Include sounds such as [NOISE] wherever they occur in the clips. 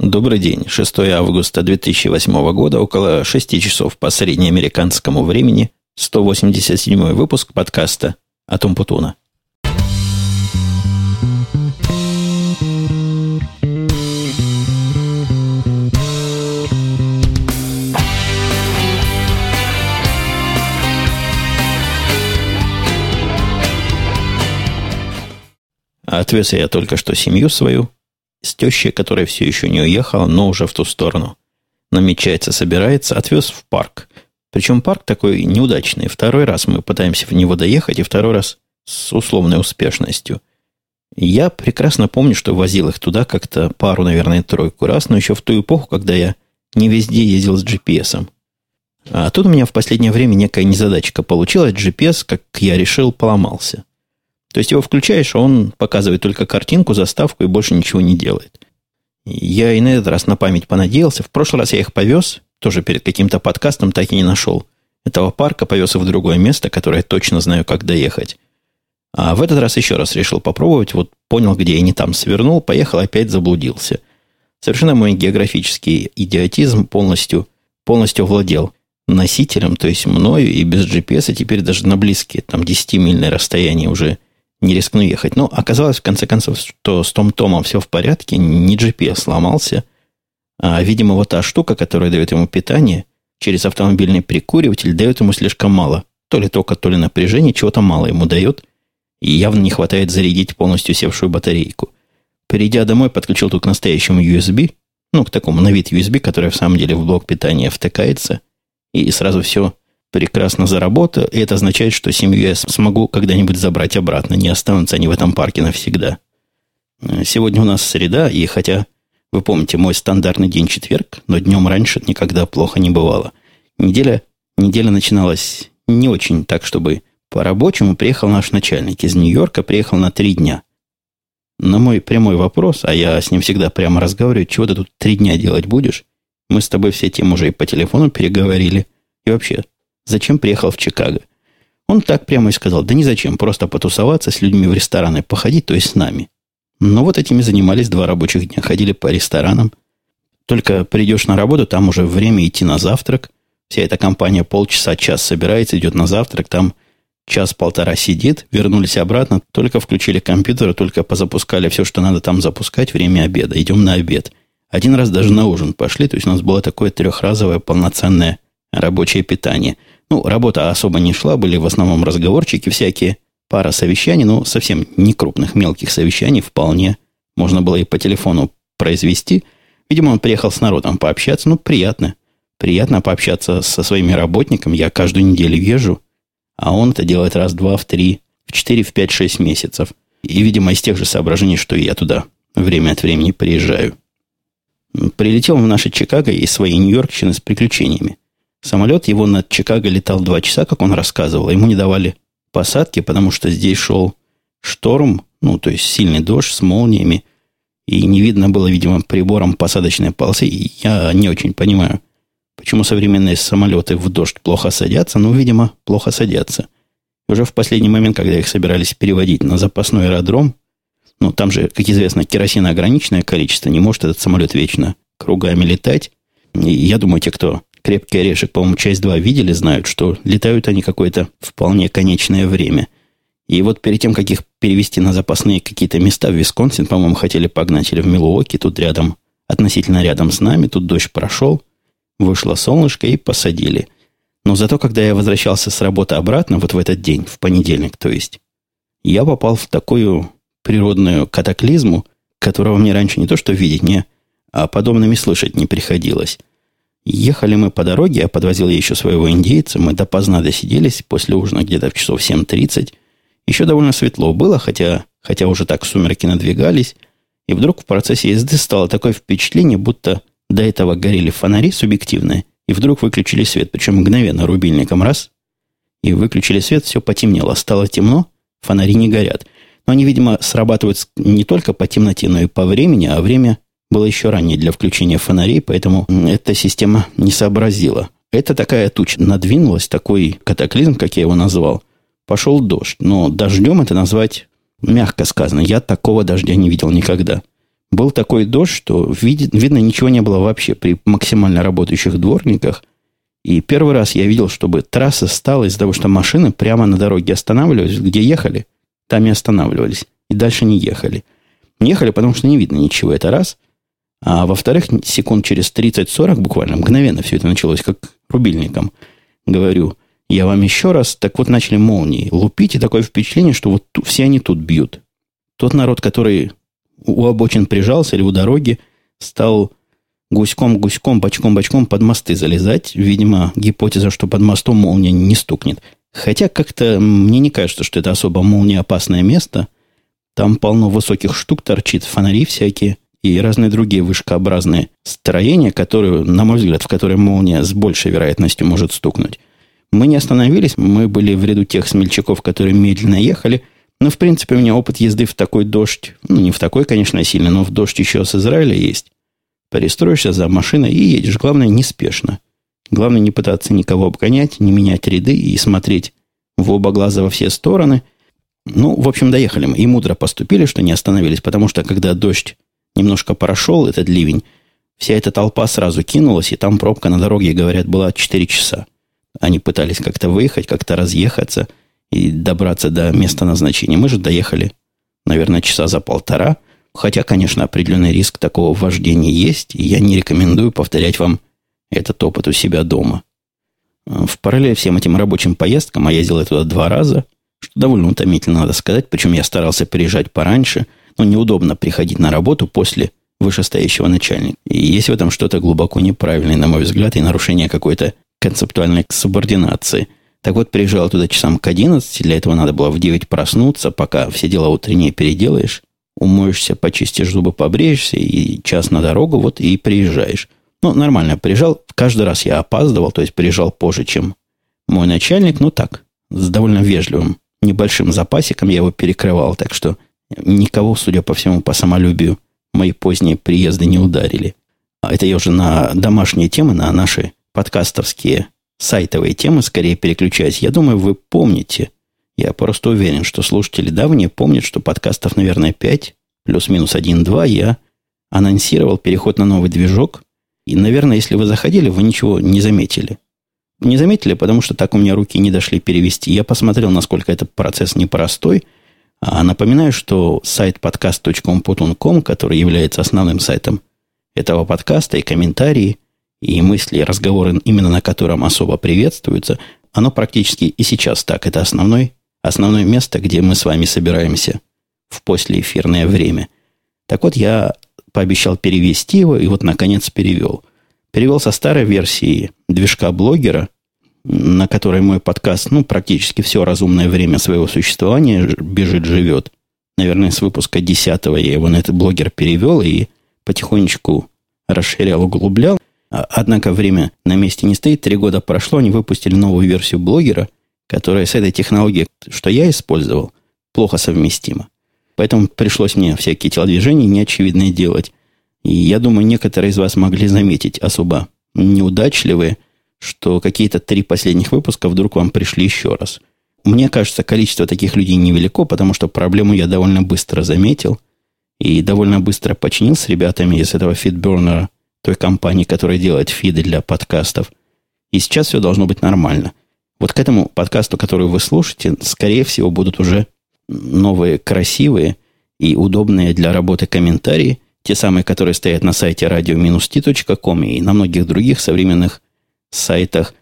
Добрый день. 6 августа 2008 года, около 6 часов по среднеамериканскому времени, 187 выпуск подкаста «Атом Путуна». Отвез я только что семью свою с тещей, которая все еще не уехала, но уже в ту сторону. Намечается, собирается, отвез в парк. Причем парк такой неудачный. Второй раз мы пытаемся в него доехать, и второй раз с условной успешностью. Я прекрасно помню, что возил их туда как-то пару, наверное, тройку раз, но еще в ту эпоху, когда я не везде ездил с GPS. А тут у меня в последнее время некая незадачка получилась. GPS, как я решил, поломался. То есть его включаешь, а он показывает только картинку, заставку и больше ничего не делает. Я и на этот раз на память понадеялся. В прошлый раз я их повез, тоже перед каким-то подкастом так и не нашел. Этого парка повез в другое место, которое я точно знаю, как доехать. А в этот раз еще раз решил попробовать. Вот понял, где я не там свернул, поехал, опять заблудился. Совершенно мой географический идиотизм полностью, полностью владел носителем, то есть мною, и без GPS, и теперь даже на близкие, там, 10-мильное расстояние уже не рискну ехать. Но оказалось, в конце концов, что с Том Томом все в порядке, не GPS сломался, а, видимо, вот та штука, которая дает ему питание, через автомобильный прикуриватель, дает ему слишком мало. То ли тока, то ли напряжение, чего-то мало ему дает, и явно не хватает зарядить полностью севшую батарейку. Придя домой, подключил тут к настоящему USB, ну, к такому на вид USB, который в самом деле в блок питания втыкается, и сразу все прекрасно заработал, и это означает, что семью я смогу когда-нибудь забрать обратно. Не останутся они в этом парке навсегда. Сегодня у нас среда, и хотя, вы помните, мой стандартный день четверг, но днем раньше никогда плохо не бывало. Неделя, неделя начиналась не очень так, чтобы по-рабочему приехал наш начальник из Нью-Йорка, приехал на три дня. На мой прямой вопрос, а я с ним всегда прямо разговариваю, чего ты тут три дня делать будешь? Мы с тобой все тем уже и по телефону переговорили. И вообще, Зачем приехал в Чикаго? Он так прямо и сказал, да не зачем, просто потусоваться с людьми в рестораны, походить, то есть с нами. Но вот этими занимались два рабочих дня, ходили по ресторанам. Только придешь на работу, там уже время идти на завтрак. Вся эта компания полчаса, час собирается, идет на завтрак, там час-полтора сидит, вернулись обратно, только включили компьютер, только позапускали все, что надо там запускать, время обеда, идем на обед. Один раз даже на ужин пошли, то есть у нас было такое трехразовое полноценное рабочее питание – ну, работа особо не шла, были в основном разговорчики всякие, пара совещаний, но совсем не крупных, мелких совещаний вполне можно было и по телефону произвести. Видимо, он приехал с народом пообщаться, ну, приятно. Приятно пообщаться со своими работниками. Я каждую неделю езжу, а он это делает раз, два, в три, в четыре, в пять, шесть месяцев. И, видимо, из тех же соображений, что и я туда время от времени приезжаю. Прилетел в наше Чикаго из своей Нью-Йоркщины с приключениями. Самолет его над Чикаго летал два часа, как он рассказывал. Ему не давали посадки, потому что здесь шел шторм, ну, то есть сильный дождь с молниями, и не видно было, видимо, прибором посадочной полосы. И я не очень понимаю, почему современные самолеты в дождь плохо садятся, но, видимо, плохо садятся. Уже в последний момент, когда их собирались переводить на запасной аэродром, ну, там же, как известно, керосина ограниченное количество, не может этот самолет вечно кругами летать. И я думаю, те, кто «Крепкий орешек», по-моему, часть 2 видели, знают, что летают они какое-то вполне конечное время. И вот перед тем, как их перевести на запасные какие-то места в Висконсин, по-моему, хотели погнать или в Милуоки, тут рядом, относительно рядом с нами, тут дождь прошел, вышло солнышко и посадили. Но зато, когда я возвращался с работы обратно, вот в этот день, в понедельник, то есть, я попал в такую природную катаклизму, которого мне раньше не то что видеть, не, а подобными слышать не приходилось. Ехали мы по дороге, я подвозил еще своего индейца, мы допоздна досиделись, после ужина где-то в часов 7.30. Еще довольно светло было, хотя, хотя уже так сумерки надвигались, и вдруг в процессе езды стало такое впечатление, будто до этого горели фонари субъективные, и вдруг выключили свет, причем мгновенно рубильником раз, и выключили свет, все потемнело, стало темно, фонари не горят. Но они, видимо, срабатывают не только по темноте, но и по времени, а время было еще ранее для включения фонарей, поэтому эта система не сообразила. Это такая туча надвинулась, такой катаклизм, как я его назвал. Пошел дождь, но дождем это назвать мягко сказано. Я такого дождя не видел никогда. Был такой дождь, что видит, видно ничего не было вообще при максимально работающих дворниках. И первый раз я видел, чтобы трасса стала из-за того, что машины прямо на дороге останавливались, где ехали, там и останавливались. И дальше не ехали. Не ехали, потому что не видно ничего, это раз. А во-вторых, секунд через 30-40 буквально, мгновенно все это началось, как рубильником. Говорю, я вам еще раз, так вот начали молнии лупить, и такое впечатление, что вот все они тут бьют. Тот народ, который у обочин прижался или у дороги, стал гуськом-гуськом, бочком-бочком под мосты залезать. Видимо, гипотеза, что под мостом молния не стукнет. Хотя как-то мне не кажется, что это особо молниеопасное место. Там полно высоких штук торчит, фонари всякие и разные другие вышкообразные строения, которые, на мой взгляд, в которые молния с большей вероятностью может стукнуть. Мы не остановились, мы были в ряду тех смельчаков, которые медленно ехали – ну, в принципе, у меня опыт езды в такой дождь, ну, не в такой, конечно, сильно, но в дождь еще с Израиля есть. Перестроишься за машиной и едешь. Главное, неспешно. Главное, не пытаться никого обгонять, не менять ряды и смотреть в оба глаза во все стороны. Ну, в общем, доехали мы. И мудро поступили, что не остановились, потому что, когда дождь немножко прошел, этот ливень, вся эта толпа сразу кинулась, и там пробка на дороге, говорят, была 4 часа. Они пытались как-то выехать, как-то разъехаться – и добраться до места назначения. Мы же доехали, наверное, часа за полтора. Хотя, конечно, определенный риск такого вождения есть, и я не рекомендую повторять вам этот опыт у себя дома. В параллель всем этим рабочим поездкам, а я ездил туда два раза, что довольно утомительно, надо сказать, причем я старался приезжать пораньше, но неудобно приходить на работу после вышестоящего начальника. И есть в этом что-то глубоко неправильное, на мой взгляд, и нарушение какой-то концептуальной субординации – так вот, приезжал туда часам к 11, для этого надо было в 9 проснуться, пока все дела утренние переделаешь, умоешься, почистишь зубы, побреешься, и час на дорогу, вот и приезжаешь. Ну, нормально, приезжал, каждый раз я опаздывал, то есть приезжал позже, чем мой начальник, ну так, с довольно вежливым, небольшим запасиком я его перекрывал, так что никого, судя по всему, по самолюбию мои поздние приезды не ударили. А это я уже на домашние темы, на наши подкастовские сайтовые темы скорее переключаюсь. Я думаю, вы помните. Я просто уверен, что слушатели давние помнят, что подкастов, наверное, 5, плюс-минус 1-2, я анонсировал переход на новый движок. И, наверное, если вы заходили, вы ничего не заметили. Не заметили, потому что так у меня руки не дошли перевести. Я посмотрел, насколько этот процесс непростой. А напоминаю, что сайт podcast.com.com, который является основным сайтом этого подкаста, и комментарии – и мысли, и разговоры, именно на котором особо приветствуются, оно практически и сейчас так. Это основной, основное место, где мы с вами собираемся в послеэфирное время. Так вот, я пообещал перевести его, и вот, наконец, перевел. Перевел со старой версии движка блогера, на которой мой подкаст, ну, практически все разумное время своего существования бежит, живет. Наверное, с выпуска 10 я его на этот блогер перевел и потихонечку расширял, углублял. А, однако время на месте не стоит. Три года прошло, они выпустили новую версию блогера, которая с этой технологией, что я использовал, плохо совместима. Поэтому пришлось мне всякие телодвижения неочевидные делать. И я думаю, некоторые из вас могли заметить особо неудачливые, что какие-то три последних выпуска вдруг вам пришли еще раз. Мне кажется, количество таких людей невелико, потому что проблему я довольно быстро заметил и довольно быстро починил с ребятами из этого фидбернера той компании, которая делает фиды для подкастов. И сейчас все должно быть нормально. Вот к этому подкасту, который вы слушаете, скорее всего, будут уже новые, красивые и удобные для работы комментарии, те самые, которые стоят на сайте radio-t.com и на многих других современных сайтах.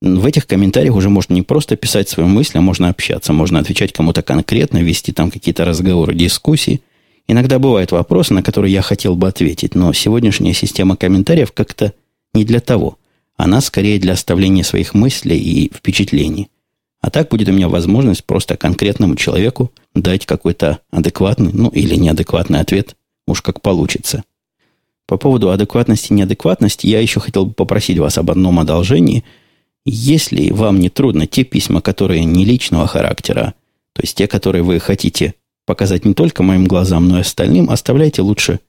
В этих комментариях уже можно не просто писать свои мысли, а можно общаться, можно отвечать кому-то конкретно, вести там какие-то разговоры, дискуссии – Иногда бывают вопросы, на которые я хотел бы ответить, но сегодняшняя система комментариев как-то не для того. Она скорее для оставления своих мыслей и впечатлений. А так будет у меня возможность просто конкретному человеку дать какой-то адекватный, ну или неадекватный ответ, уж как получится. По поводу адекватности и неадекватности я еще хотел бы попросить вас об одном одолжении. Если вам не трудно, те письма, которые не личного характера, то есть те, которые вы хотите показать не только моим глазам, но и остальным, оставляйте лучше,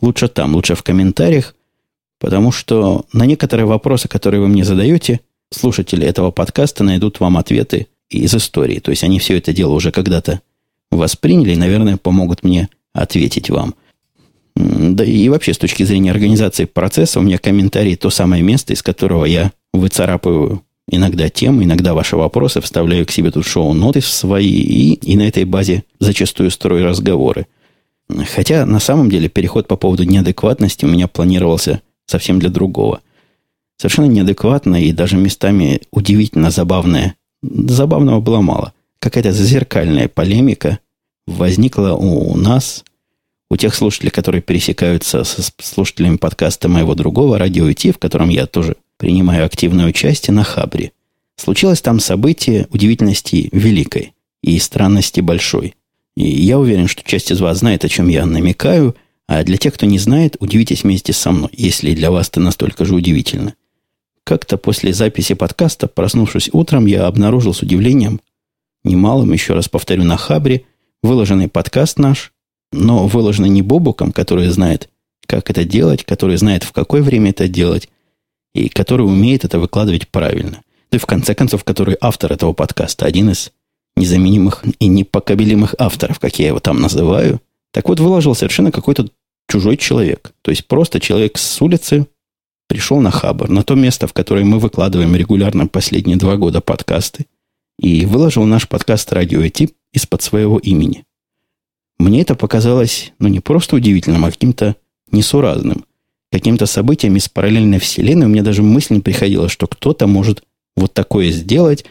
лучше там, лучше в комментариях, потому что на некоторые вопросы, которые вы мне задаете, слушатели этого подкаста найдут вам ответы из истории. То есть они все это дело уже когда-то восприняли и, наверное, помогут мне ответить вам. Да и вообще с точки зрения организации процесса у меня комментарий то самое место, из которого я выцарапываю иногда темы, иногда ваши вопросы, вставляю к себе тут шоу-ноты свои и, и на этой базе зачастую строю разговоры. Хотя на самом деле переход по поводу неадекватности у меня планировался совсем для другого. Совершенно неадекватно и даже местами удивительно забавное. Забавного было мало. Какая-то зазеркальная полемика возникла у нас у тех слушателей, которые пересекаются с слушателями подкаста моего другого радио IT, в котором я тоже принимаю активное участие на Хабре. Случилось там событие удивительности великой и странности большой. И я уверен, что часть из вас знает, о чем я намекаю, а для тех, кто не знает, удивитесь вместе со мной, если для вас это настолько же удивительно. Как-то после записи подкаста, проснувшись утром, я обнаружил с удивлением, немалым, еще раз повторю, на Хабре, выложенный подкаст наш, но выложено не Бобуком, который знает, как это делать, который знает, в какое время это делать, и который умеет это выкладывать правильно. Да и в конце концов, который автор этого подкаста, один из незаменимых и непокобелимых авторов, как я его там называю. Так вот, выложил совершенно какой-то чужой человек. То есть просто человек с улицы пришел на Хабар, на то место, в которое мы выкладываем регулярно последние два года подкасты, и выложил наш подкаст «Радио Тип» из-под своего имени. Мне это показалось, ну, не просто удивительным, а каким-то несуразным. Каким-то событием из параллельной вселенной. У меня даже мысль не приходила, что кто-то может вот такое сделать.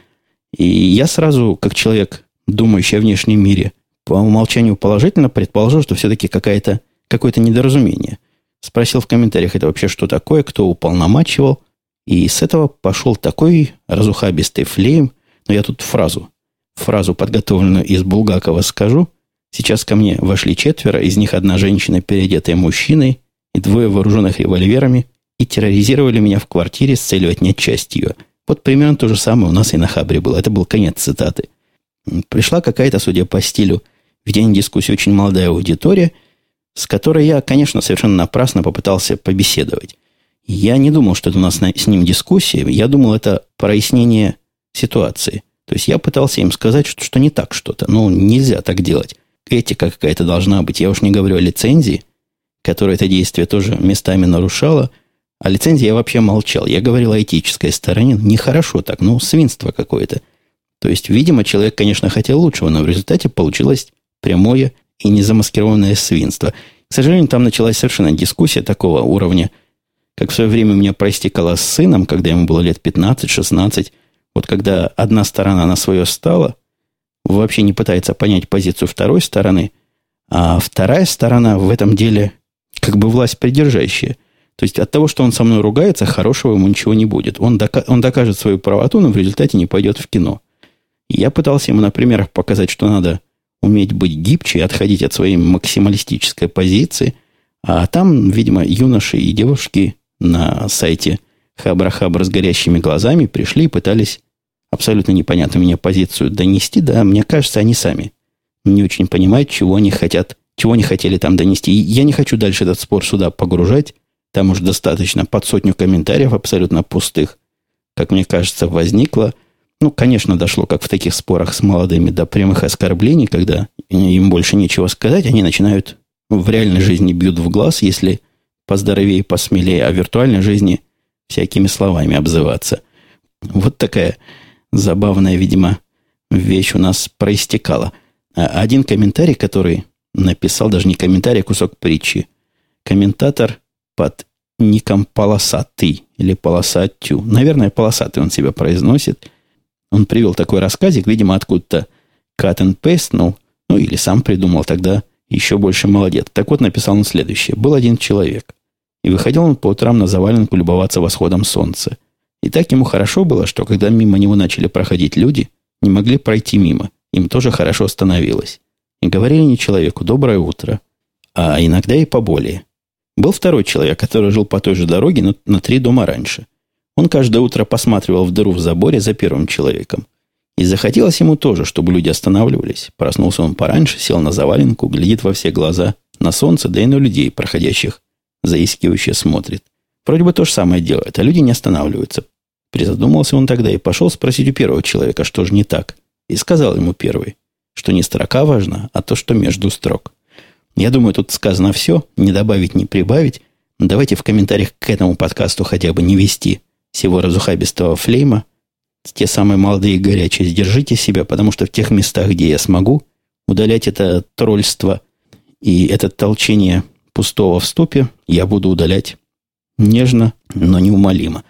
И я сразу, как человек, думающий о внешнем мире, по умолчанию положительно предположил, что все-таки какая-то, какое-то недоразумение. Спросил в комментариях, это вообще что такое, кто уполномачивал. И с этого пошел такой разухабистый флейм. Но я тут фразу, фразу подготовленную из Булгакова скажу – Сейчас ко мне вошли четверо, из них одна женщина, переодетая мужчиной, и двое вооруженных револьверами, и терроризировали меня в квартире с целью отнять часть ее. Вот примерно то же самое у нас и на Хабре было. Это был конец цитаты. Пришла какая-то, судя по стилю, в день дискуссии очень молодая аудитория, с которой я, конечно, совершенно напрасно попытался побеседовать. Я не думал, что это у нас с ним дискуссия. Я думал, это прояснение ситуации. То есть я пытался им сказать, что, что не так что-то. Ну, нельзя так делать этика какая-то должна быть. Я уж не говорю о лицензии, которая это действие тоже местами нарушала. О лицензии я вообще молчал. Я говорил о этической стороне. Нехорошо так, ну, свинство какое-то. То есть, видимо, человек, конечно, хотел лучшего, но в результате получилось прямое и незамаскированное свинство. К сожалению, там началась совершенно дискуссия такого уровня, как в свое время у меня проистекала с сыном, когда ему было лет 15-16. Вот когда одна сторона на свое стала, вообще не пытается понять позицию второй стороны, а вторая сторона в этом деле как бы власть придержащая. То есть от того, что он со мной ругается, хорошего ему ничего не будет. Он, дока- он докажет свою правоту, но в результате не пойдет в кино. Я пытался ему на примерах показать, что надо уметь быть гибче и отходить от своей максималистической позиции. А там, видимо, юноши и девушки на сайте Хабра-Хабра с горящими глазами пришли и пытались абсолютно непонятную мне позицию донести, да, мне кажется, они сами не очень понимают, чего они хотят, чего они хотели там донести. И я не хочу дальше этот спор сюда погружать. Там уже достаточно под сотню комментариев абсолютно пустых, как мне кажется, возникло. Ну, конечно, дошло, как в таких спорах с молодыми, до прямых оскорблений, когда им больше нечего сказать, они начинают в реальной жизни бьют в глаз, если поздоровее, посмелее, а в виртуальной жизни всякими словами обзываться. Вот такая забавная, видимо, вещь у нас проистекала. А один комментарий, который написал, даже не комментарий, а кусок притчи. Комментатор под ником Полосатый или Полосатю. Наверное, Полосатый он себя произносит. Он привел такой рассказик, видимо, откуда-то cut and paste, ну, ну или сам придумал тогда еще больше молодец. Так вот, написал он следующее. Был один человек. И выходил он по утрам на заваленку любоваться восходом солнца. И так ему хорошо было, что когда мимо него начали проходить люди, не могли пройти мимо. Им тоже хорошо становилось. И говорили не человеку «доброе утро», а иногда и поболее. Был второй человек, который жил по той же дороге, но на три дома раньше. Он каждое утро посматривал в дыру в заборе за первым человеком. И захотелось ему тоже, чтобы люди останавливались. Проснулся он пораньше, сел на заваленку, глядит во все глаза, на солнце, да и на людей, проходящих, заискивающе смотрит. Вроде бы то же самое делает, а люди не останавливаются. Призадумался он тогда и пошел спросить у первого человека, что же не так. И сказал ему первый, что не строка важна, а то, что между строк. Я думаю, тут сказано все, не добавить, не прибавить. Давайте в комментариях к этому подкасту хотя бы не вести всего разухабистого флейма. Те самые молодые и горячие, сдержите себя, потому что в тех местах, где я смогу, удалять это тролльство и это толчение пустого в ступе, я буду удалять нежно, но неумолимо.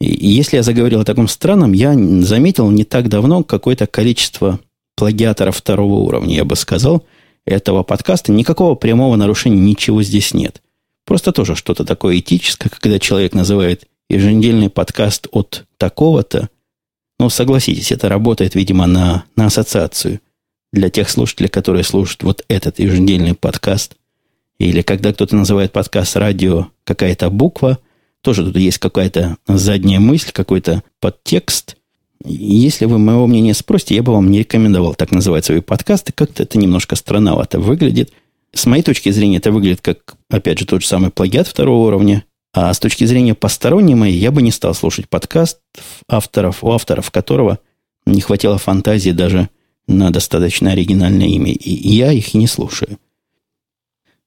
И если я заговорил о таком странном, я заметил не так давно какое-то количество плагиаторов второго уровня, я бы сказал, этого подкаста. Никакого прямого нарушения, ничего здесь нет. Просто тоже что-то такое этическое, когда человек называет еженедельный подкаст от такого-то. Ну, согласитесь, это работает, видимо, на, на ассоциацию для тех слушателей, которые слушают вот этот еженедельный подкаст. Или когда кто-то называет подкаст радио какая-то буква, тоже тут есть какая-то задняя мысль, какой-то подтекст. Если вы моего мнения спросите, я бы вам не рекомендовал так называть свои подкасты. Как-то это немножко странновато выглядит. С моей точки зрения, это выглядит как, опять же, тот же самый плагиат второго уровня. А с точки зрения посторонней моей, я бы не стал слушать подкаст авторов, у авторов которого не хватило фантазии даже на достаточно оригинальное имя. И я их не слушаю.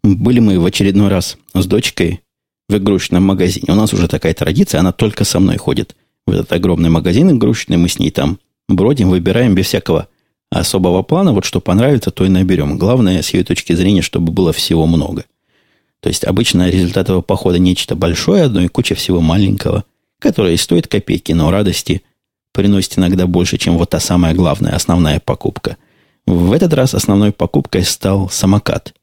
Были мы в очередной раз с дочкой в игрушечном магазине. У нас уже такая традиция, она только со мной ходит в этот огромный магазин игрушечный. Мы с ней там бродим, выбираем без всякого особого плана. Вот что понравится, то и наберем. Главное, с ее точки зрения, чтобы было всего много. То есть, обычно результат этого похода нечто большое, одно и куча всего маленького, которое и стоит копейки, но радости приносит иногда больше, чем вот та самая главная, основная покупка. В этот раз основной покупкой стал самокат.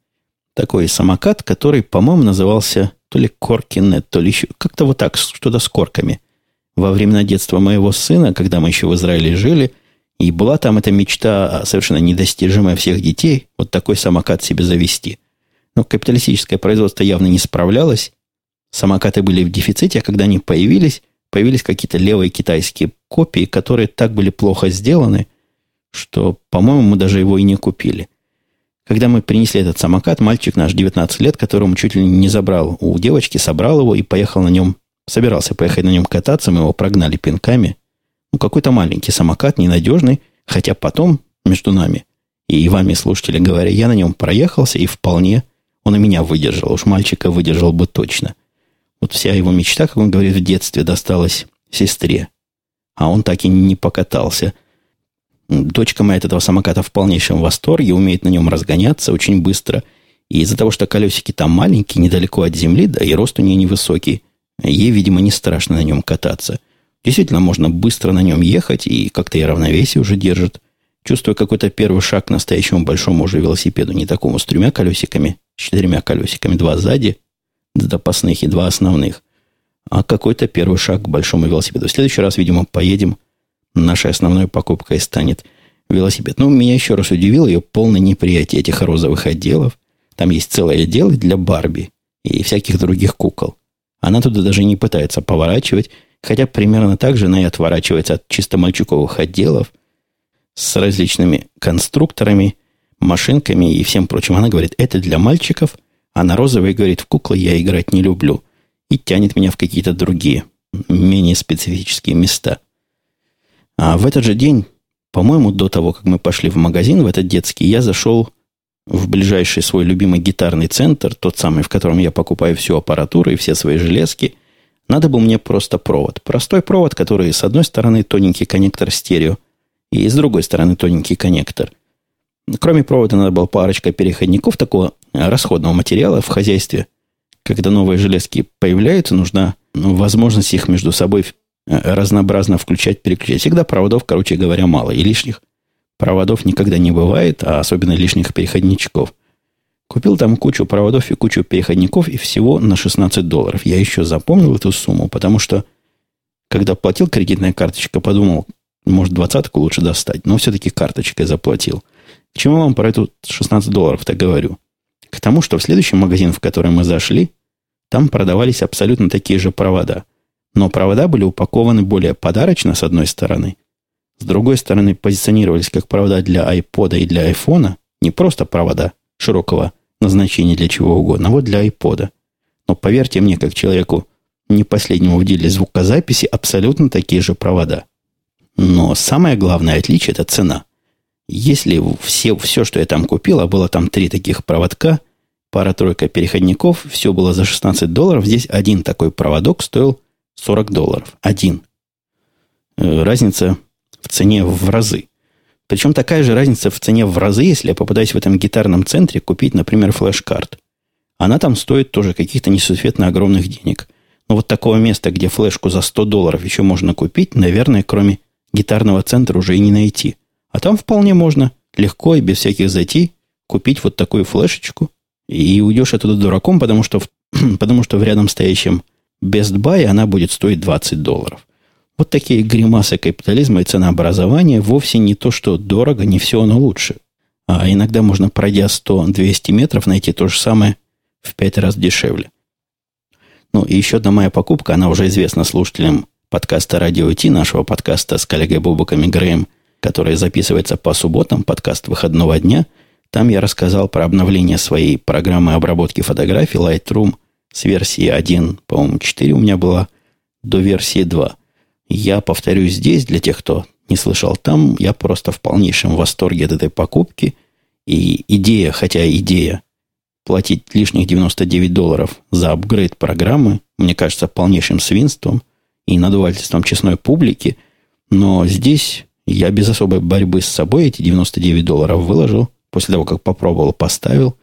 Такой самокат, который, по-моему, назывался то ли Коркинет, то ли еще как-то вот так, что-то с корками. Во времена детства моего сына, когда мы еще в Израиле жили, и была там эта мечта совершенно недостижимая всех детей, вот такой самокат себе завести. Но капиталистическое производство явно не справлялось. Самокаты были в дефиците, а когда они появились, появились какие-то левые китайские копии, которые так были плохо сделаны, что, по-моему, мы даже его и не купили. Когда мы принесли этот самокат, мальчик наш 19 лет, которому чуть ли не забрал у девочки, собрал его и поехал на нем, собирался поехать на нем кататься, мы его прогнали пинками. Ну, какой-то маленький самокат, ненадежный, хотя потом, между нами и вами, слушатели, говоря, я на нем проехался и вполне он и меня выдержал, уж мальчика выдержал бы точно. Вот вся его мечта, как он говорит, в детстве досталась сестре. А он так и не покатался. Дочка моя от этого самоката в полнейшем восторге, умеет на нем разгоняться очень быстро. И из-за того, что колесики там маленькие, недалеко от земли, да и рост у нее невысокий, ей, видимо, не страшно на нем кататься. Действительно, можно быстро на нем ехать, и как-то и равновесие уже держит. Чувствую какой-то первый шаг к настоящему большому уже велосипеду, не такому с тремя колесиками, с четырьмя колесиками, два сзади, запасных и два основных, а какой-то первый шаг к большому велосипеду. В следующий раз, видимо, поедем, нашей основной покупкой станет велосипед. Но меня еще раз удивило ее полное неприятие этих розовых отделов. Там есть целый отдел для Барби и всяких других кукол. Она туда даже не пытается поворачивать, хотя примерно так же она и отворачивается от чисто мальчуковых отделов с различными конструкторами, машинками и всем прочим. Она говорит, это для мальчиков, а на розовой говорит, в куклы я играть не люблю. И тянет меня в какие-то другие, менее специфические места. А в этот же день, по-моему, до того, как мы пошли в магазин, в этот детский, я зашел в ближайший свой любимый гитарный центр, тот самый, в котором я покупаю всю аппаратуру и все свои железки. Надо был мне просто провод. Простой провод, который с одной стороны тоненький коннектор стерео, и с другой стороны тоненький коннектор. Кроме провода надо было парочка переходников такого расходного материала в хозяйстве. Когда новые железки появляются, нужна ну, возможность их между собой разнообразно включать, переключать. Всегда проводов, короче говоря, мало. И лишних проводов никогда не бывает, а особенно лишних переходничков. Купил там кучу проводов и кучу переходников, и всего на 16 долларов. Я еще запомнил эту сумму, потому что, когда платил кредитная карточка, подумал, может, двадцатку лучше достать, но все-таки карточкой заплатил. К чему вам про эту 16 долларов-то говорю? К тому, что в следующем магазин, в который мы зашли, там продавались абсолютно такие же провода. Но провода были упакованы более подарочно, с одной стороны. С другой стороны, позиционировались как провода для iPod и для айфона. Не просто провода широкого назначения для чего угодно, а вот для iPod. Но поверьте мне, как человеку не последнему в деле звукозаписи, абсолютно такие же провода. Но самое главное отличие – это цена. Если все, все, что я там купил, а было там три таких проводка, пара-тройка переходников, все было за 16 долларов. Здесь один такой проводок стоил 40 долларов. Один. Э, разница в цене в разы. Причем такая же разница в цене в разы, если я попытаюсь в этом гитарном центре купить, например, флеш-карт. Она там стоит тоже каких-то несусветно огромных денег. Но вот такого места, где флешку за 100 долларов еще можно купить, наверное, кроме гитарного центра уже и не найти. А там вполне можно легко и без всяких затей купить вот такую флешечку, и уйдешь оттуда дураком, потому что, [CLEARS THROAT] потому что в рядом стоящем Best Buy она будет стоить 20 долларов. Вот такие гримасы капитализма и ценообразования вовсе не то, что дорого, не все оно лучше. А иногда можно, пройдя 100-200 метров, найти то же самое в 5 раз дешевле. Ну, и еще одна моя покупка, она уже известна слушателям подкаста «Радио Ти», нашего подкаста с коллегой Бобуками Грэем, который записывается по субботам, подкаст выходного дня. Там я рассказал про обновление своей программы обработки фотографий Lightroom с версии 1, по-моему, 4 у меня была, до версии 2. Я повторюсь здесь, для тех, кто не слышал там, я просто в полнейшем восторге от этой покупки. И идея, хотя идея платить лишних 99 долларов за апгрейд программы, мне кажется, полнейшим свинством и надувательством честной публики. Но здесь я без особой борьбы с собой эти 99 долларов выложил, после того, как попробовал, поставил.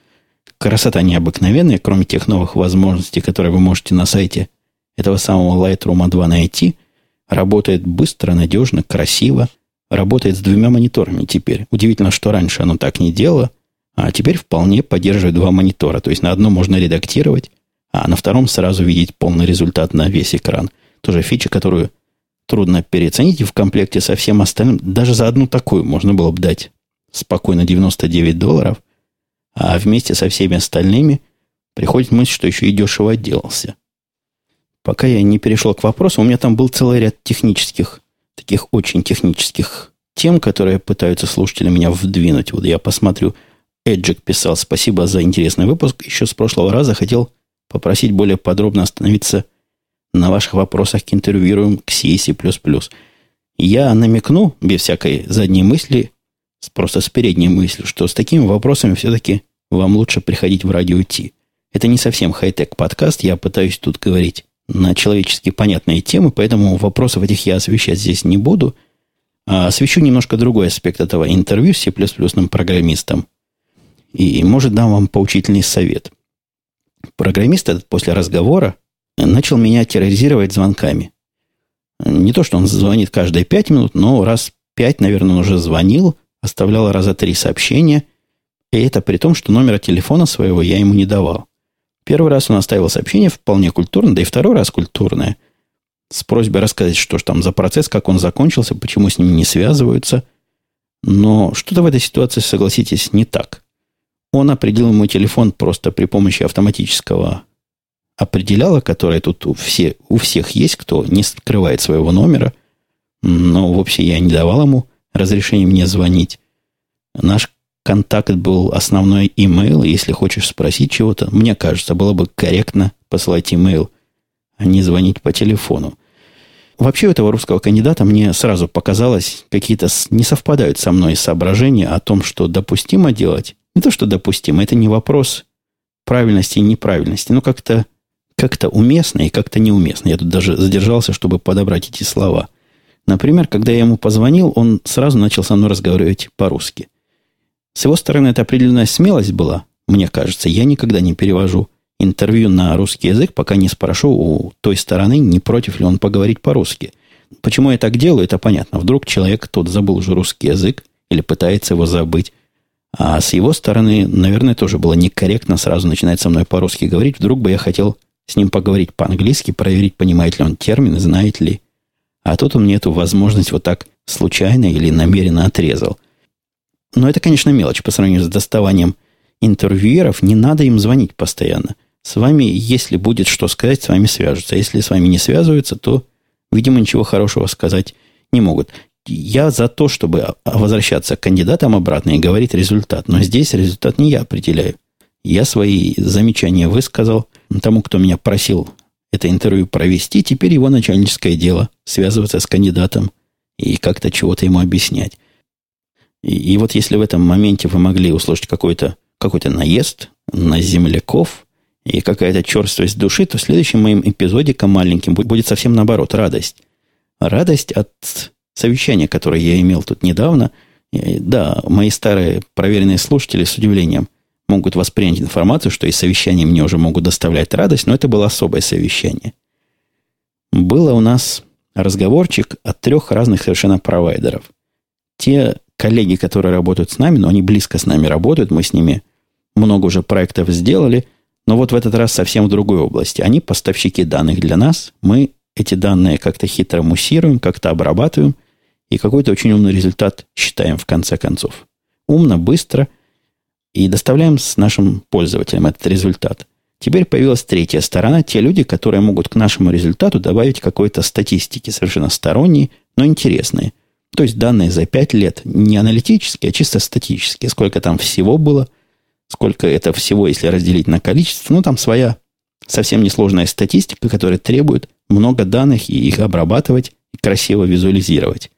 Красота необыкновенная, кроме тех новых возможностей, которые вы можете на сайте этого самого Lightroom 2 найти. Работает быстро, надежно, красиво. Работает с двумя мониторами теперь. Удивительно, что раньше оно так не делало – а теперь вполне поддерживает два монитора. То есть на одном можно редактировать, а на втором сразу видеть полный результат на весь экран. Тоже фича, которую трудно переоценить. И в комплекте со всем остальным, даже за одну такую можно было бы дать спокойно 99 долларов. А вместе со всеми остальными приходит мысль, что еще и дешево отделался. Пока я не перешел к вопросу, у меня там был целый ряд технических, таких очень технических тем, которые пытаются слушатели меня вдвинуть. Вот я посмотрю, Эджик писал, спасибо за интересный выпуск. Еще с прошлого раза хотел попросить более подробно остановиться на ваших вопросах к интервьюируем к C++. Я намекну, без всякой задней мысли, просто с передней мыслью, что с такими вопросами все-таки вам лучше приходить в радио Ти. Это не совсем хай-тек подкаст, я пытаюсь тут говорить на человечески понятные темы, поэтому вопросов этих я освещать здесь не буду, а освещу немножко другой аспект этого интервью с C++ программистом – и, может, дам вам поучительный совет. Программист этот после разговора начал меня терроризировать звонками. Не то, что он звонит каждые пять минут, но раз пять, наверное, он уже звонил, оставлял раза три сообщения, и это при том, что номера телефона своего я ему не давал. Первый раз он оставил сообщение вполне культурно, да и второй раз культурное, с просьбой рассказать, что же там за процесс, как он закончился, почему с ним не связываются. Но что-то в этой ситуации, согласитесь, не так. Он определил мой телефон просто при помощи автоматического определяла, которое тут у, все, у всех есть, кто не скрывает своего номера. Но вообще я не давал ему разрешения мне звонить. Наш контакт был основной имейл. Если хочешь спросить чего-то, мне кажется, было бы корректно посылать имейл, а не звонить по телефону. Вообще у этого русского кандидата мне сразу показалось, какие-то не совпадают со мной соображения о том, что допустимо делать, не то, что допустимо, это не вопрос правильности и неправильности, но как-то как уместно и как-то неуместно. Я тут даже задержался, чтобы подобрать эти слова. Например, когда я ему позвонил, он сразу начал со мной разговаривать по-русски. С его стороны это определенная смелость была, мне кажется. Я никогда не перевожу интервью на русский язык, пока не спрошу у той стороны, не против ли он поговорить по-русски. Почему я так делаю, это понятно. Вдруг человек тот забыл уже русский язык или пытается его забыть. А с его стороны, наверное, тоже было некорректно сразу начинать со мной по-русски говорить. Вдруг бы я хотел с ним поговорить по-английски, проверить, понимает ли он термины, знает ли. А тут он мне эту возможность вот так случайно или намеренно отрезал. Но это, конечно, мелочь по сравнению с доставанием интервьюеров. Не надо им звонить постоянно. С вами, если будет что сказать, с вами свяжутся. Если с вами не связываются, то, видимо, ничего хорошего сказать не могут я за то, чтобы возвращаться к кандидатам обратно и говорить результат. Но здесь результат не я определяю. Я свои замечания высказал тому, кто меня просил это интервью провести. Теперь его начальническое дело связываться с кандидатом и как-то чего-то ему объяснять. И, и вот если в этом моменте вы могли услышать какой-то наезд на земляков и какая-то черствость души, то следующим моим эпизодиком маленьким будет совсем наоборот, радость. Радость от совещания, которое я имел тут недавно. Да, мои старые проверенные слушатели с удивлением могут воспринять информацию, что и совещания мне уже могут доставлять радость, но это было особое совещание. Было у нас разговорчик от трех разных совершенно провайдеров. Те коллеги, которые работают с нами, но они близко с нами работают, мы с ними много уже проектов сделали, но вот в этот раз совсем в другой области. Они поставщики данных для нас, мы эти данные как-то хитро муссируем, как-то обрабатываем и какой-то очень умный результат считаем в конце концов. Умно, быстро и доставляем с нашим пользователям этот результат. Теперь появилась третья сторона, те люди, которые могут к нашему результату добавить какой-то статистики, совершенно сторонние, но интересные – то есть данные за 5 лет не аналитические, а чисто статические. Сколько там всего было, сколько это всего, если разделить на количество. Ну, там своя совсем несложная статистика, которая требует много данных и их обрабатывать и красиво визуализировать.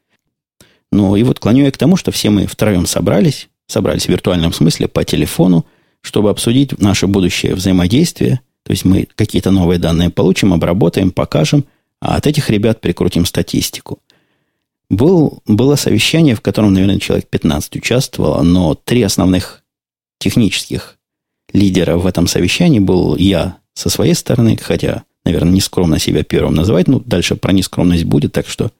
Ну, и вот клоню я к тому, что все мы втроем собрались, собрались в виртуальном смысле по телефону, чтобы обсудить наше будущее взаимодействие. То есть мы какие-то новые данные получим, обработаем, покажем, а от этих ребят прикрутим статистику. Был, было совещание, в котором, наверное, человек 15 участвовало, но три основных технических лидера в этом совещании был я со своей стороны, хотя, наверное, нескромно себя первым называть, ну, дальше про нескромность будет, так что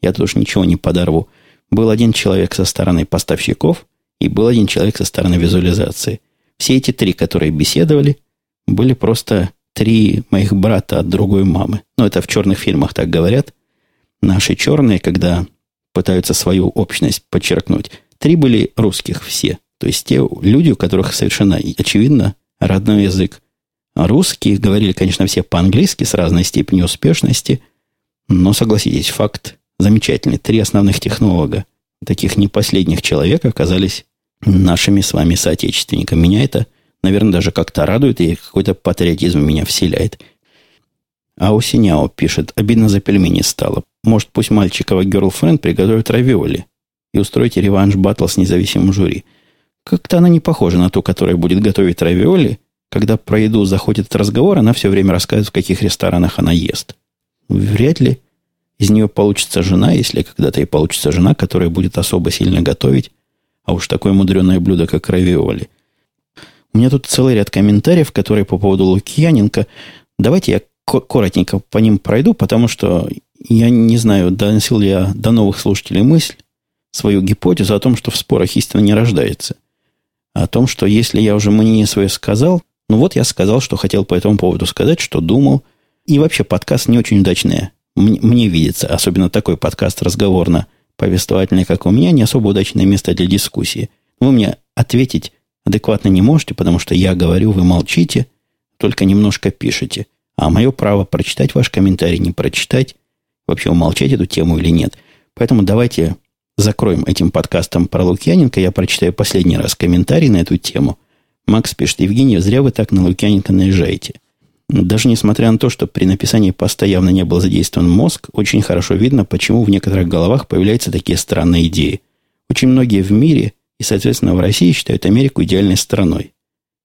я тут уж ничего не подорву. Был один человек со стороны поставщиков и был один человек со стороны визуализации. Все эти три, которые беседовали, были просто три моих брата от другой мамы. Ну, это в черных фильмах так говорят. Наши черные, когда пытаются свою общность подчеркнуть, три были русских все. То есть те люди, у которых совершенно очевидно родной язык. Русские говорили, конечно, все по-английски с разной степенью успешности, но, согласитесь, факт замечательный. Три основных технолога, таких не последних человека, оказались нашими с вами соотечественниками. Меня это, наверное, даже как-то радует и какой-то патриотизм меня вселяет. А у Синяо пишет, обидно за пельмени стало. Может, пусть мальчикова герлфренд приготовит равиоли и устроите реванш батл с независимым жюри. Как-то она не похожа на ту, которая будет готовить равиоли. Когда про еду заходит разговор, она все время рассказывает, в каких ресторанах она ест. Вряд ли из нее получится жена, если когда-то и получится жена, которая будет особо сильно готовить, а уж такое мудреное блюдо, как равиоли. У меня тут целый ряд комментариев, которые по поводу Лукьяненко. Давайте я коротенько по ним пройду, потому что я не знаю, доносил ли я до новых слушателей мысль, свою гипотезу о том, что в спорах истина не рождается. О том, что если я уже мнение свое сказал, ну вот я сказал, что хотел по этому поводу сказать, что думал. И вообще подкаст не очень удачный. Мне, мне видится, особенно такой подкаст разговорно-повествовательный, как у меня, не особо удачное место для дискуссии. Вы мне ответить адекватно не можете, потому что я говорю, вы молчите, только немножко пишете. А мое право прочитать ваш комментарий, не прочитать, вообще умолчать эту тему или нет. Поэтому давайте закроем этим подкастом про Лукьяненко. Я прочитаю последний раз комментарий на эту тему. Макс пишет, Евгений, зря вы так на Лукьяненко наезжаете. Даже несмотря на то, что при написании поста явно не был задействован мозг, очень хорошо видно, почему в некоторых головах появляются такие странные идеи. Очень многие в мире и, соответственно, в России считают Америку идеальной страной.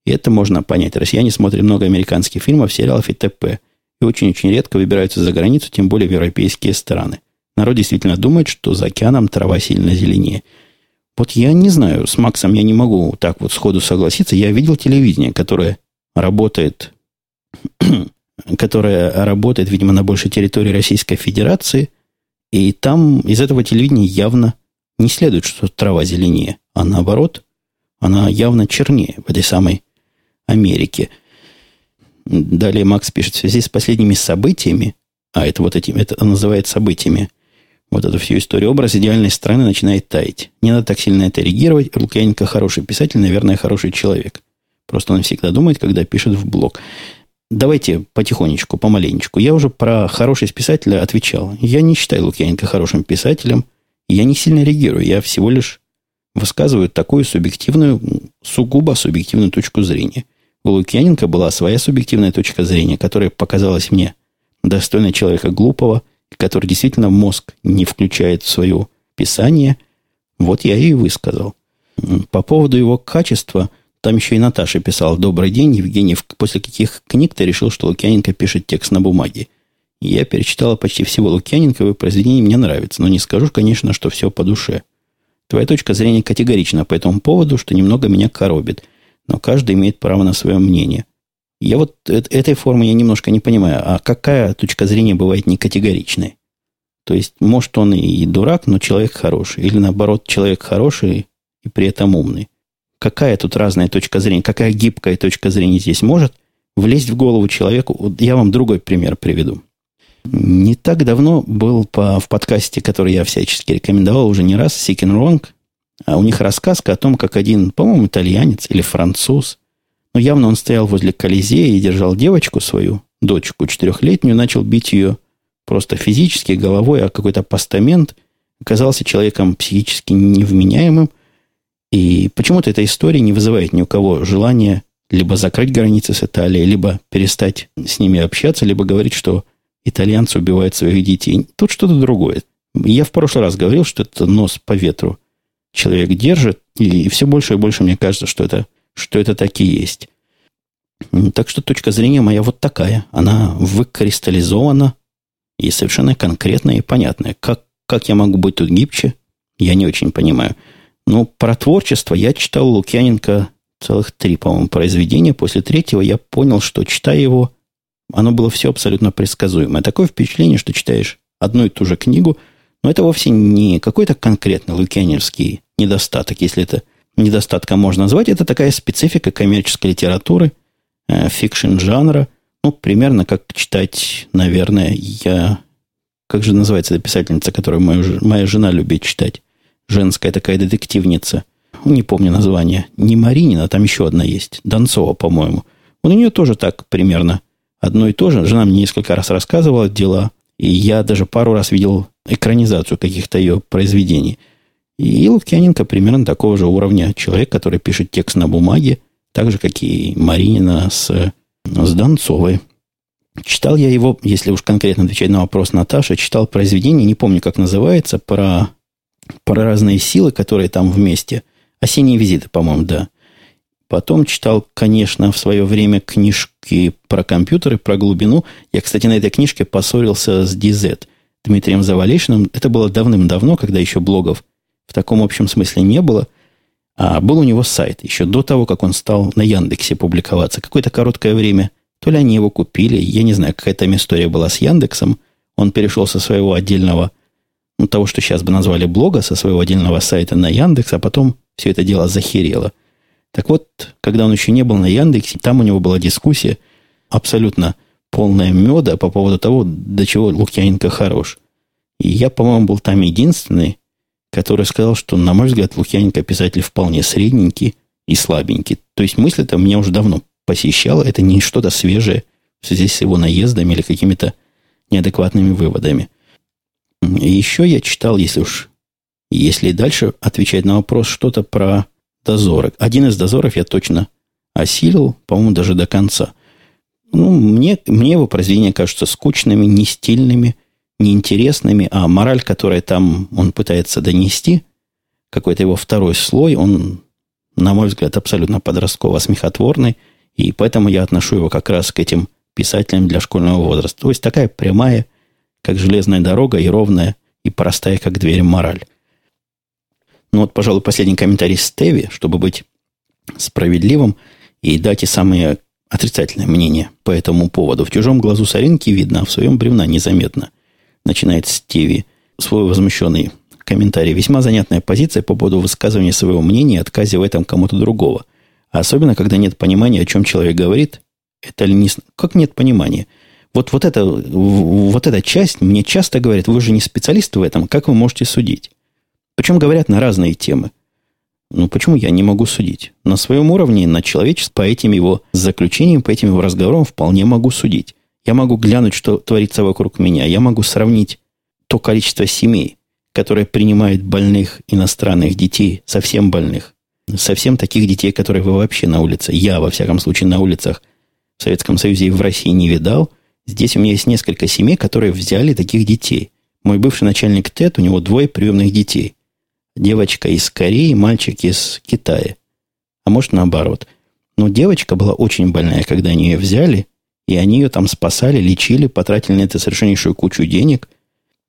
И это можно понять. Россияне смотрят много американских фильмов, сериалов и т.п и очень-очень редко выбираются за границу, тем более в европейские страны. Народ действительно думает, что за океаном трава сильно зеленее. Вот я не знаю, с Максом я не могу так вот сходу согласиться. Я видел телевидение, которое работает, [CLEARS THROAT] которое работает, видимо, на большей территории Российской Федерации, и там из этого телевидения явно не следует, что трава зеленее, а наоборот, она явно чернее в этой самой Америке – Далее Макс пишет, в связи с последними событиями, а это вот этим, это называет событиями, вот эту всю историю, образ идеальной страны начинает таять. Не надо так сильно это реагировать. Лукьяненко хороший писатель, наверное, хороший человек. Просто он всегда думает, когда пишет в блог. Давайте потихонечку, помаленечку. Я уже про хорошесть писателя отвечал. Я не считаю Лукьяненко хорошим писателем. Я не сильно реагирую. Я всего лишь высказываю такую субъективную, сугубо субъективную точку зрения. У Лукьяненко была своя субъективная точка зрения, которая показалась мне достойной человека глупого, который действительно мозг не включает в свое писание. Вот я и высказал. По поводу его качества, там еще и Наташа писала «Добрый день, Евгений, после каких книг ты решил, что Лукьяненко пишет текст на бумаге?» Я перечитала почти всего Лукьяненко, его произведения мне нравятся, но не скажу, конечно, что все по душе. Твоя точка зрения категорична по этому поводу, что немного меня коробит, но каждый имеет право на свое мнение. Я вот этой формы я немножко не понимаю, а какая точка зрения бывает не категоричной? То есть, может, он и дурак, но человек хороший. Или наоборот, человек хороший и при этом умный. Какая тут разная точка зрения, какая гибкая точка зрения здесь может влезть в голову человеку? Я вам другой пример приведу. Не так давно был по, в подкасте, который я всячески рекомендовал уже не раз, Seeking Wrong, а у них рассказка о том, как один, по-моему, итальянец или француз, но явно он стоял возле Колизея и держал девочку свою, дочку четырехлетнюю, начал бить ее просто физически, головой, а какой-то постамент оказался человеком психически невменяемым. И почему-то эта история не вызывает ни у кого желания либо закрыть границы с Италией, либо перестать с ними общаться, либо говорить, что итальянцы убивают своих детей. Тут что-то другое. Я в прошлый раз говорил, что это нос по ветру человек держит, и все больше и больше мне кажется, что это, что это так и есть. Так что точка зрения моя вот такая. Она выкристаллизована и совершенно конкретная и понятная. Как, как я могу быть тут гибче, я не очень понимаю. Но про творчество я читал Лукьяненко целых три, по-моему, произведения. После третьего я понял, что читая его, оно было все абсолютно предсказуемое. Такое впечатление, что читаешь одну и ту же книгу, но это вовсе не какой-то конкретный лукьянерский недостаток, если это недостатком можно назвать. Это такая специфика коммерческой литературы, э, фикшн-жанра. Ну, примерно как читать, наверное, я... Как же называется эта писательница, которую мою, моя жена любит читать? Женская такая детективница. Не помню название. Не Маринина, там еще одна есть. Донцова, по-моему. У нее тоже так примерно одно и то же. Жена мне несколько раз рассказывала дела, и я даже пару раз видел экранизацию каких-то ее произведений. И Лукьяненко примерно такого же уровня человек, который пишет текст на бумаге, так же, как и Маринина с, с Донцовой. Читал я его, если уж конкретно отвечать на вопрос Наташи, читал произведение, не помню, как называется, про, про разные силы, которые там вместе. «Осенние визиты», по-моему, да. Потом читал, конечно, в свое время книжки про компьютеры, про глубину. Я, кстати, на этой книжке поссорился с DZ, Дмитрием Завалишиным. Это было давным-давно, когда еще блогов в таком общем смысле не было. А был у него сайт еще до того, как он стал на Яндексе публиковаться. Какое-то короткое время. То ли они его купили, я не знаю, какая там история была с Яндексом. Он перешел со своего отдельного, ну, того, что сейчас бы назвали блога, со своего отдельного сайта на Яндекс, а потом все это дело захерело. Так вот, когда он еще не был на Яндексе, там у него была дискуссия абсолютно полная меда по поводу того, до чего Лукьяненко хорош. И я, по-моему, был там единственный, который сказал, что, на мой взгляд, Лукьяненко писатель вполне средненький и слабенький. То есть мысль это меня уже давно посещала. Это не что-то свежее в связи с его наездами или какими-то неадекватными выводами. Еще я читал, если уж, если дальше отвечать на вопрос, что-то про дозоры. Один из дозоров я точно осилил, по-моему, даже до конца. Ну, мне, мне его произведения кажутся скучными, не стильными, неинтересными, а мораль, которая там он пытается донести, какой-то его второй слой, он, на мой взгляд, абсолютно подростково-смехотворный, и поэтому я отношу его как раз к этим писателям для школьного возраста. То есть такая прямая, как железная дорога, и ровная, и простая, как дверь мораль. Ну вот, пожалуй, последний комментарий Стеви, чтобы быть справедливым и дать и самые отрицательное мнение по этому поводу. В чужом глазу соринки видно, а в своем бревна незаметно. Начинает Стеви свой возмущенный комментарий. Весьма занятная позиция по поводу высказывания своего мнения и отказе в этом кому-то другого. А особенно, когда нет понимания, о чем человек говорит. Это ли не... Как нет понимания? Вот, вот, это, вот эта часть мне часто говорит, вы же не специалист в этом, как вы можете судить? Причем говорят на разные темы. Ну, почему я не могу судить? На своем уровне, на человечестве, по этим его заключениям, по этим его разговорам вполне могу судить. Я могу глянуть, что творится вокруг меня. Я могу сравнить то количество семей, которые принимают больных иностранных детей, совсем больных, совсем таких детей, которые вы вообще на улице, я, во всяком случае, на улицах в Советском Союзе и в России не видал. Здесь у меня есть несколько семей, которые взяли таких детей. Мой бывший начальник ТЭТ, у него двое приемных детей – Девочка из Кореи, мальчик из Китая. А может наоборот. Но девочка была очень больная, когда они ее взяли, и они ее там спасали, лечили, потратили на это совершеннейшую кучу денег.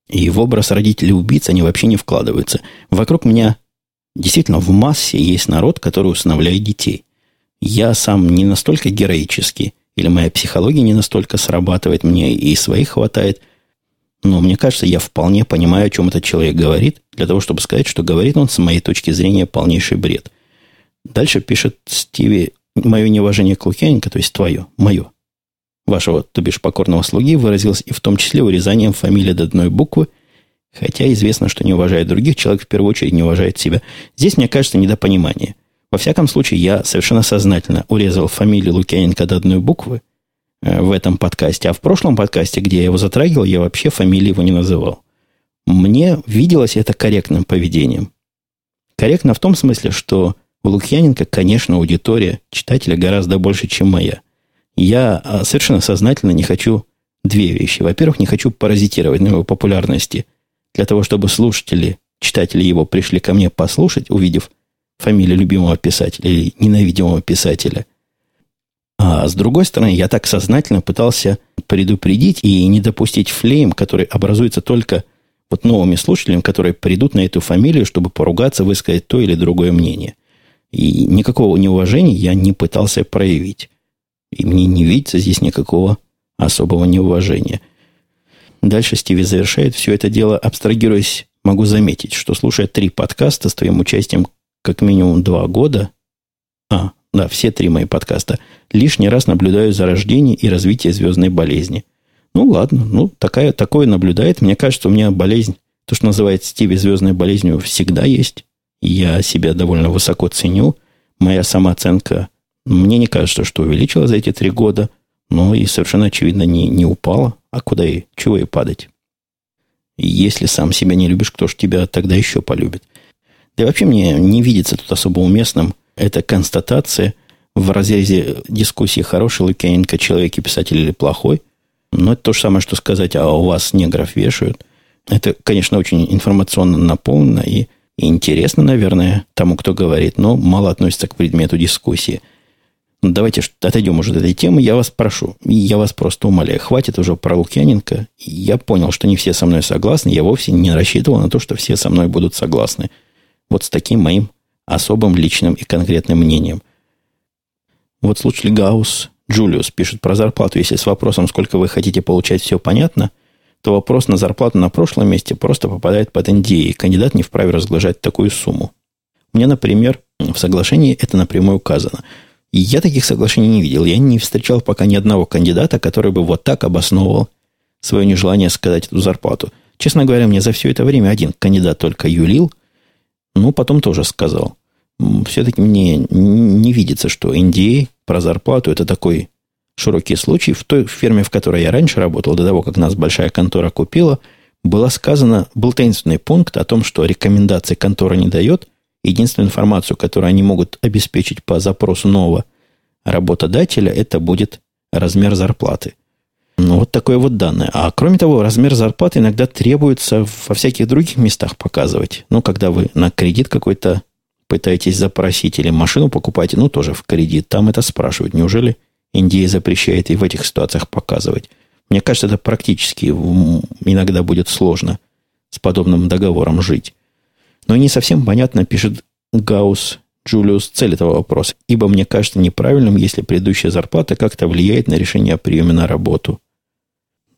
И в образ родителей убийц они вообще не вкладываются. Вокруг меня действительно в массе есть народ, который усыновляет детей. Я сам не настолько героический, или моя психология не настолько срабатывает, мне и своих хватает. Но мне кажется, я вполне понимаю, о чем этот человек говорит, для того, чтобы сказать, что говорит он с моей точки зрения полнейший бред. Дальше пишет Стиви, мое неуважение к Лукьяненко, то есть твое, мое, вашего, то бишь, покорного слуги, выразилось и в том числе урезанием фамилии до одной буквы, хотя известно, что не уважает других, человек в первую очередь не уважает себя. Здесь, мне кажется, недопонимание. Во всяком случае, я совершенно сознательно урезал фамилию Лукьяненко до одной буквы э, в этом подкасте, а в прошлом подкасте, где я его затрагивал, я вообще фамилии его не называл. Мне виделось это корректным поведением. Корректно в том смысле, что у Лукьяненко, конечно, аудитория читателя гораздо больше, чем моя. Я а, совершенно сознательно не хочу две вещи. Во-первых, не хочу паразитировать на его популярности для того, чтобы слушатели, читатели его пришли ко мне послушать, увидев фамилию любимого писателя или ненавидимого писателя. А с другой стороны, я так сознательно пытался предупредить и не допустить флейм, который образуется только вот новыми слушателями, которые придут на эту фамилию, чтобы поругаться, высказать то или другое мнение. И никакого неуважения я не пытался проявить. И мне не видится здесь никакого особого неуважения. Дальше Стиви завершает все это дело, абстрагируясь, могу заметить, что слушая три подкаста с твоим участием как минимум два года, а, да, все три мои подкаста, лишний раз наблюдаю за рождением и развитием звездной болезни. Ну, ладно, ну, такая, такое наблюдает. Мне кажется, у меня болезнь, то, что называют Стиви звездной болезнью, всегда есть. Я себя довольно высоко ценю. Моя самооценка, мне не кажется, что увеличилась за эти три года, но и совершенно очевидно не, не упала. А куда и, чего и падать? Если сам себя не любишь, кто ж тебя тогда еще полюбит? Да и вообще мне не видится тут особо уместным эта констатация в разрезе дискуссии хороший Лукьяненко человек и писатель или плохой. Но это то же самое, что сказать, а у вас негров вешают. Это, конечно, очень информационно наполнено и интересно, наверное, тому, кто говорит, но мало относится к предмету дискуссии. Ну, давайте отойдем уже от этой темы. Я вас прошу, я вас просто умоляю, хватит уже про Лукьяненко. Я понял, что не все со мной согласны. Я вовсе не рассчитывал на то, что все со мной будут согласны. Вот с таким моим особым личным и конкретным мнением. Вот слушатель Гаус Джулиус пишет про зарплату. Если с вопросом, сколько вы хотите получать, все понятно – то вопрос на зарплату на прошлом месте просто попадает под NDA, и кандидат не вправе разглашать такую сумму. Меня, например, в соглашении это напрямую указано. И я таких соглашений не видел. Я не встречал пока ни одного кандидата, который бы вот так обосновывал свое нежелание сказать эту зарплату. Честно говоря, мне за все это время один кандидат только юлил, ну, потом тоже сказал. Все-таки мне не видится, что NDA про зарплату это такой широкий случай. В той ферме, в которой я раньше работал, до того, как нас большая контора купила, было сказано, был таинственный пункт о том, что рекомендации контора не дает. Единственную информацию, которую они могут обеспечить по запросу нового работодателя, это будет размер зарплаты. Ну, вот такое вот данное. А кроме того, размер зарплаты иногда требуется во всяких других местах показывать. Ну, когда вы на кредит какой-то пытаетесь запросить или машину покупаете, ну, тоже в кредит, там это спрашивают. Неужели Индия запрещает и в этих ситуациях показывать. Мне кажется, это практически иногда будет сложно с подобным договором жить. Но не совсем понятно, пишет Гаус Джулиус, цель этого вопроса, ибо мне кажется неправильным, если предыдущая зарплата как-то влияет на решение о приеме на работу.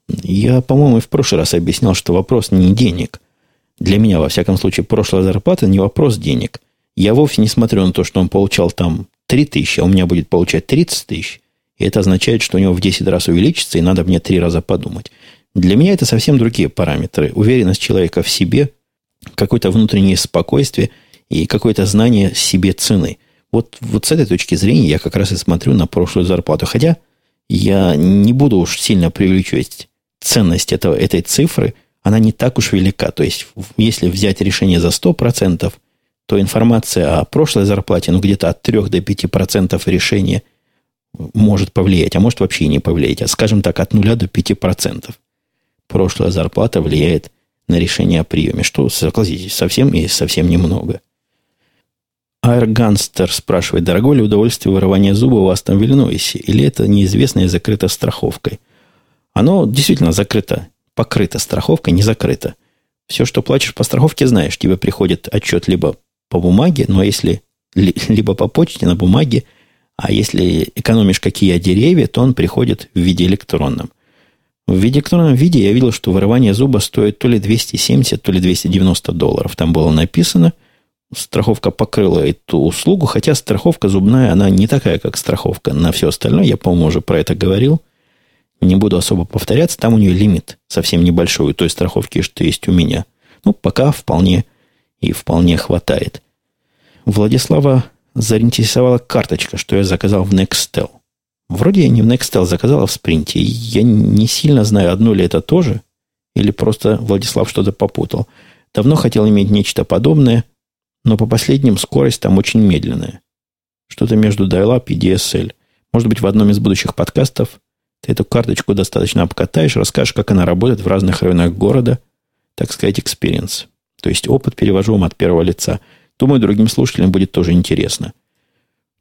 Я, по-моему, в прошлый раз объяснял, что вопрос не денег. Для меня, во всяком случае, прошлая зарплата не вопрос денег. Я вовсе не смотрю на то, что он получал там 3 тысячи, а у меня будет получать 30 тысяч. И это означает, что у него в 10 раз увеличится, и надо мне 3 раза подумать. Для меня это совсем другие параметры. Уверенность человека в себе, какое-то внутреннее спокойствие и какое-то знание себе цены. Вот, вот с этой точки зрения я как раз и смотрю на прошлую зарплату. Хотя я не буду уж сильно преувеличивать ценность этого, этой цифры. Она не так уж велика. То есть, если взять решение за 100%, то информация о прошлой зарплате, ну, где-то от 3 до 5% решения – может повлиять, а может вообще и не повлиять, а скажем так, от 0 до 5%. Прошлая зарплата влияет на решение о приеме, что, согласитесь, совсем и совсем немного. Аэрганстер спрашивает, дорогое ли удовольствие вырывания зуба у вас там в Иллинойсе, или это неизвестное закрыто страховкой? Оно действительно закрыто, покрыто страховкой, не закрыто. Все, что платишь по страховке, знаешь, тебе приходит отчет либо по бумаге, но если либо по почте на бумаге, а если экономишь какие деревья, то он приходит в виде электронном. В виде электронном виде я видел, что вырывание зуба стоит то ли 270, то ли 290 долларов. Там было написано – страховка покрыла эту услугу, хотя страховка зубная, она не такая, как страховка на все остальное. Я, по-моему, уже про это говорил. Не буду особо повторяться. Там у нее лимит совсем небольшой той страховки, что есть у меня. Ну, пока вполне и вполне хватает. Владислава заинтересовала карточка, что я заказал в Nextel. Вроде я не в Nextel заказал, а в Спринте. Я не сильно знаю, одно ли это тоже, или просто Владислав что-то попутал. Давно хотел иметь нечто подобное – но по последним скорость там очень медленная. Что-то между dial-up и DSL. Может быть, в одном из будущих подкастов ты эту карточку достаточно обкатаешь, расскажешь, как она работает в разных районах города, так сказать, experience. То есть опыт перевожу вам от первого лица. Думаю, другим слушателям будет тоже интересно.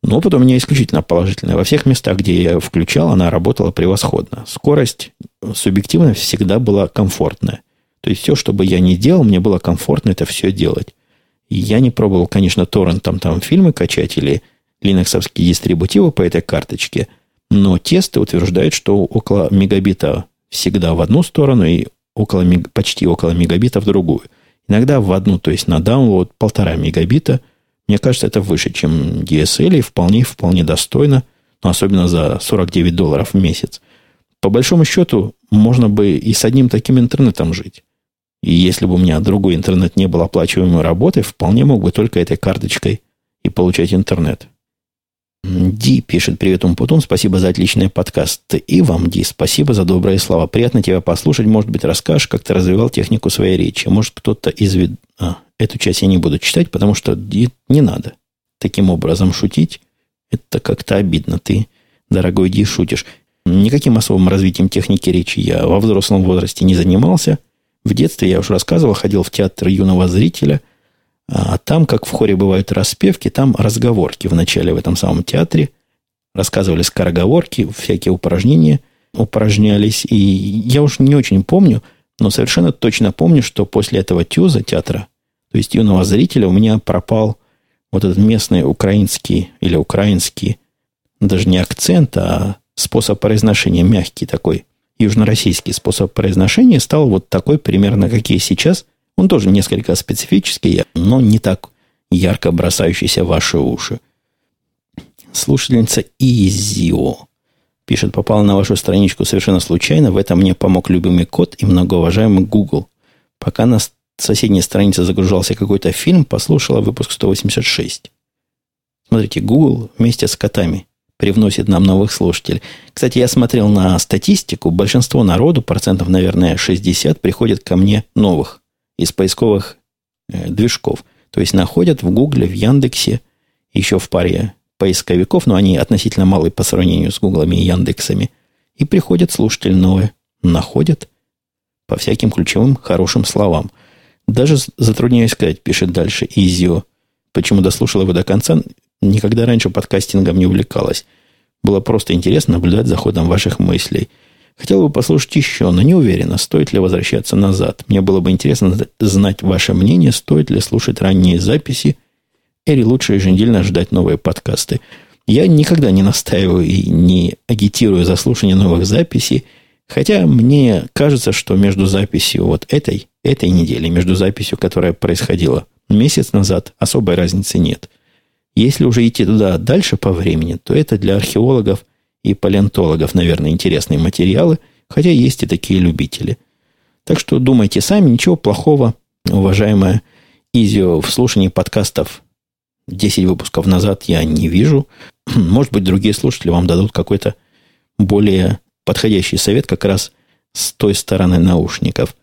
Но опыт у меня исключительно положительный. Во всех местах, где я включал, она работала превосходно. Скорость субъективно всегда была комфортная. То есть все, что бы я ни делал, мне было комфортно это все делать. Я не пробовал, конечно, торрентом там фильмы качать или линоксовские дистрибутивы по этой карточке, но тесты утверждают, что около мегабита всегда в одну сторону и около, почти около мегабита в другую. Иногда в одну, то есть на download полтора мегабита. Мне кажется, это выше, чем DSL и вполне, вполне достойно, но особенно за 49 долларов в месяц. По большому счету, можно бы и с одним таким интернетом жить. И если бы у меня другой интернет не был оплачиваемой работой, вполне мог бы только этой карточкой и получать интернет. Ди пишет, привет, Умпутун, спасибо за отличный подкаст. И вам, Ди, спасибо за добрые слова. Приятно тебя послушать. Может быть, расскажешь, как ты развивал технику своей речи. Может, кто-то из... вид... А, эту часть я не буду читать, потому что Ди, не надо таким образом шутить. Это как-то обидно. Ты, дорогой Ди, шутишь. Никаким особым развитием техники речи я во взрослом возрасте не занимался – в детстве, я уже рассказывал, ходил в театр юного зрителя, а там, как в хоре бывают распевки, там разговорки в начале в этом самом театре. Рассказывали скороговорки, всякие упражнения упражнялись. И я уж не очень помню, но совершенно точно помню, что после этого тюза театра, то есть юного зрителя, у меня пропал вот этот местный украинский или украинский, даже не акцент, а способ произношения мягкий такой – южнороссийский способ произношения стал вот такой примерно, как и сейчас. Он тоже несколько специфический, но не так ярко бросающийся в ваши уши. Слушательница Изио пишет, попала на вашу страничку совершенно случайно. В этом мне помог любимый код и многоуважаемый Google. Пока на соседней странице загружался какой-то фильм, послушала выпуск 186. Смотрите, Google вместе с котами привносит нам новых слушателей. Кстати, я смотрел на статистику. Большинство народу, процентов, наверное, 60, приходит ко мне новых из поисковых э, движков. То есть находят в Гугле, в Яндексе, еще в паре поисковиков, но они относительно малые по сравнению с Гуглами и Яндексами. И приходят слушатели новые. Находят по всяким ключевым хорошим словам. Даже затрудняюсь сказать, пишет дальше Изио. Почему дослушал его до конца? Никогда раньше подкастингом не увлекалась. Было просто интересно наблюдать за ходом ваших мыслей. Хотел бы послушать еще, но не уверена, стоит ли возвращаться назад. Мне было бы интересно знать ваше мнение, стоит ли слушать ранние записи или лучше еженедельно ждать новые подкасты. Я никогда не настаиваю и не агитирую за слушание новых записей, хотя мне кажется, что между записью вот этой, этой недели, между записью, которая происходила месяц назад, особой разницы нет – если уже идти туда дальше по времени, то это для археологов и палеонтологов, наверное, интересные материалы, хотя есть и такие любители. Так что думайте сами, ничего плохого, уважаемая Изио, в слушании подкастов 10 выпусков назад я не вижу. [CLEARS THROAT] Может быть, другие слушатели вам дадут какой-то более подходящий совет как раз с той стороны наушников.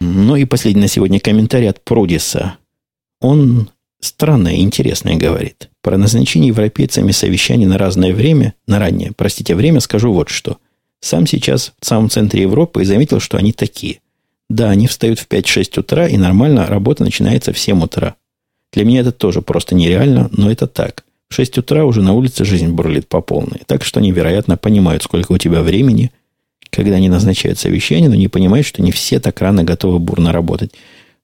Ну и последний на сегодня комментарий от Продиса. Он Странное интересное говорит. Про назначение европейцами совещаний на разное время, на раннее, простите, время скажу вот что. Сам сейчас в самом центре Европы и заметил, что они такие. Да, они встают в 5-6 утра, и нормально работа начинается в 7 утра. Для меня это тоже просто нереально, но это так. В 6 утра уже на улице жизнь бурлит по полной. Так что они, вероятно, понимают, сколько у тебя времени, когда они назначают совещание, но не понимают, что не все так рано готовы бурно работать.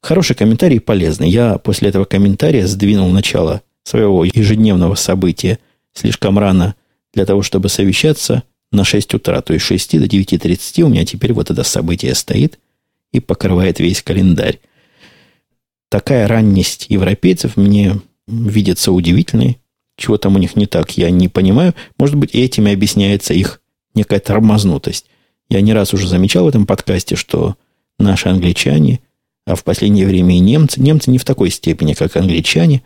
Хороший комментарий полезный. Я после этого комментария сдвинул начало своего ежедневного события слишком рано для того, чтобы совещаться на 6 утра, то есть 6 до 9.30 у меня теперь вот это событие стоит и покрывает весь календарь. Такая ранность европейцев мне видится удивительной. Чего там у них не так, я не понимаю. Может быть, этим и объясняется их некая тормознутость. Я не раз уже замечал в этом подкасте, что наши англичане, а в последнее время и немцы, немцы не в такой степени, как англичане,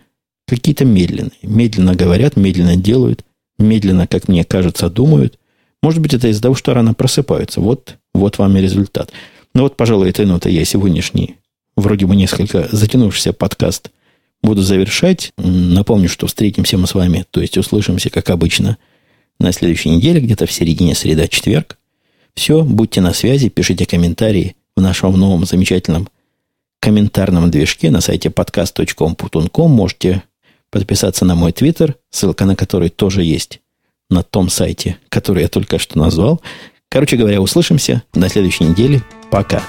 какие-то медленные. Медленно говорят, медленно делают, медленно, как мне кажется, думают. Может быть, это из-за того, что рано просыпаются. Вот, вот вам и результат. Ну вот, пожалуй, этой нотой я сегодняшний, вроде бы несколько затянувшийся подкаст буду завершать. Напомню, что встретимся мы с вами, то есть услышимся, как обычно, на следующей неделе, где-то в середине среда-четверг. Все, будьте на связи, пишите комментарии в нашем новом замечательном комментарном движке на сайте podcast.com.com. Можете подписаться на мой твиттер, ссылка на который тоже есть на том сайте, который я только что назвал. Короче говоря, услышимся на следующей неделе. Пока.